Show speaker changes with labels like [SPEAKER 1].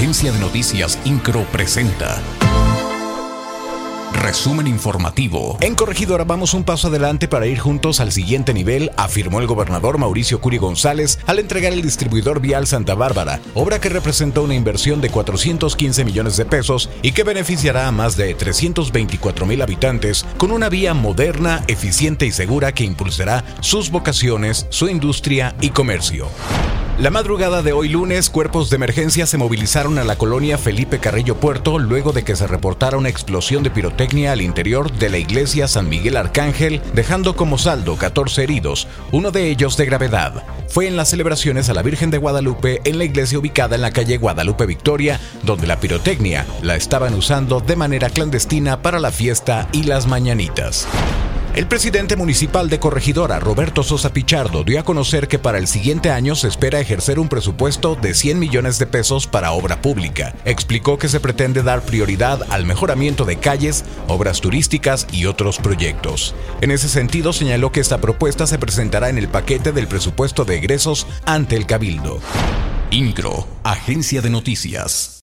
[SPEAKER 1] Agencia de Noticias Incro presenta. Resumen informativo.
[SPEAKER 2] En Corregidora vamos un paso adelante para ir juntos al siguiente nivel, afirmó el gobernador Mauricio Curi González al entregar el distribuidor vial Santa Bárbara, obra que representa una inversión de 415 millones de pesos y que beneficiará a más de 324 mil habitantes con una vía moderna, eficiente y segura que impulsará sus vocaciones, su industria y comercio. La madrugada de hoy lunes, cuerpos de emergencia se movilizaron a la colonia Felipe Carrillo Puerto luego de que se reportara una explosión de pirotecnia al interior de la iglesia San Miguel Arcángel, dejando como saldo 14 heridos, uno de ellos de gravedad. Fue en las celebraciones a la Virgen de Guadalupe en la iglesia ubicada en la calle Guadalupe Victoria, donde la pirotecnia la estaban usando de manera clandestina para la fiesta y las mañanitas. El presidente municipal de Corregidora, Roberto Sosa Pichardo, dio a conocer que para el siguiente año se espera ejercer un presupuesto de 100 millones de pesos para obra pública. Explicó que se pretende dar prioridad al mejoramiento de calles, obras turísticas y otros proyectos. En ese sentido, señaló que esta propuesta se presentará en el paquete del presupuesto de egresos ante el Cabildo.
[SPEAKER 1] Incro, Agencia de Noticias.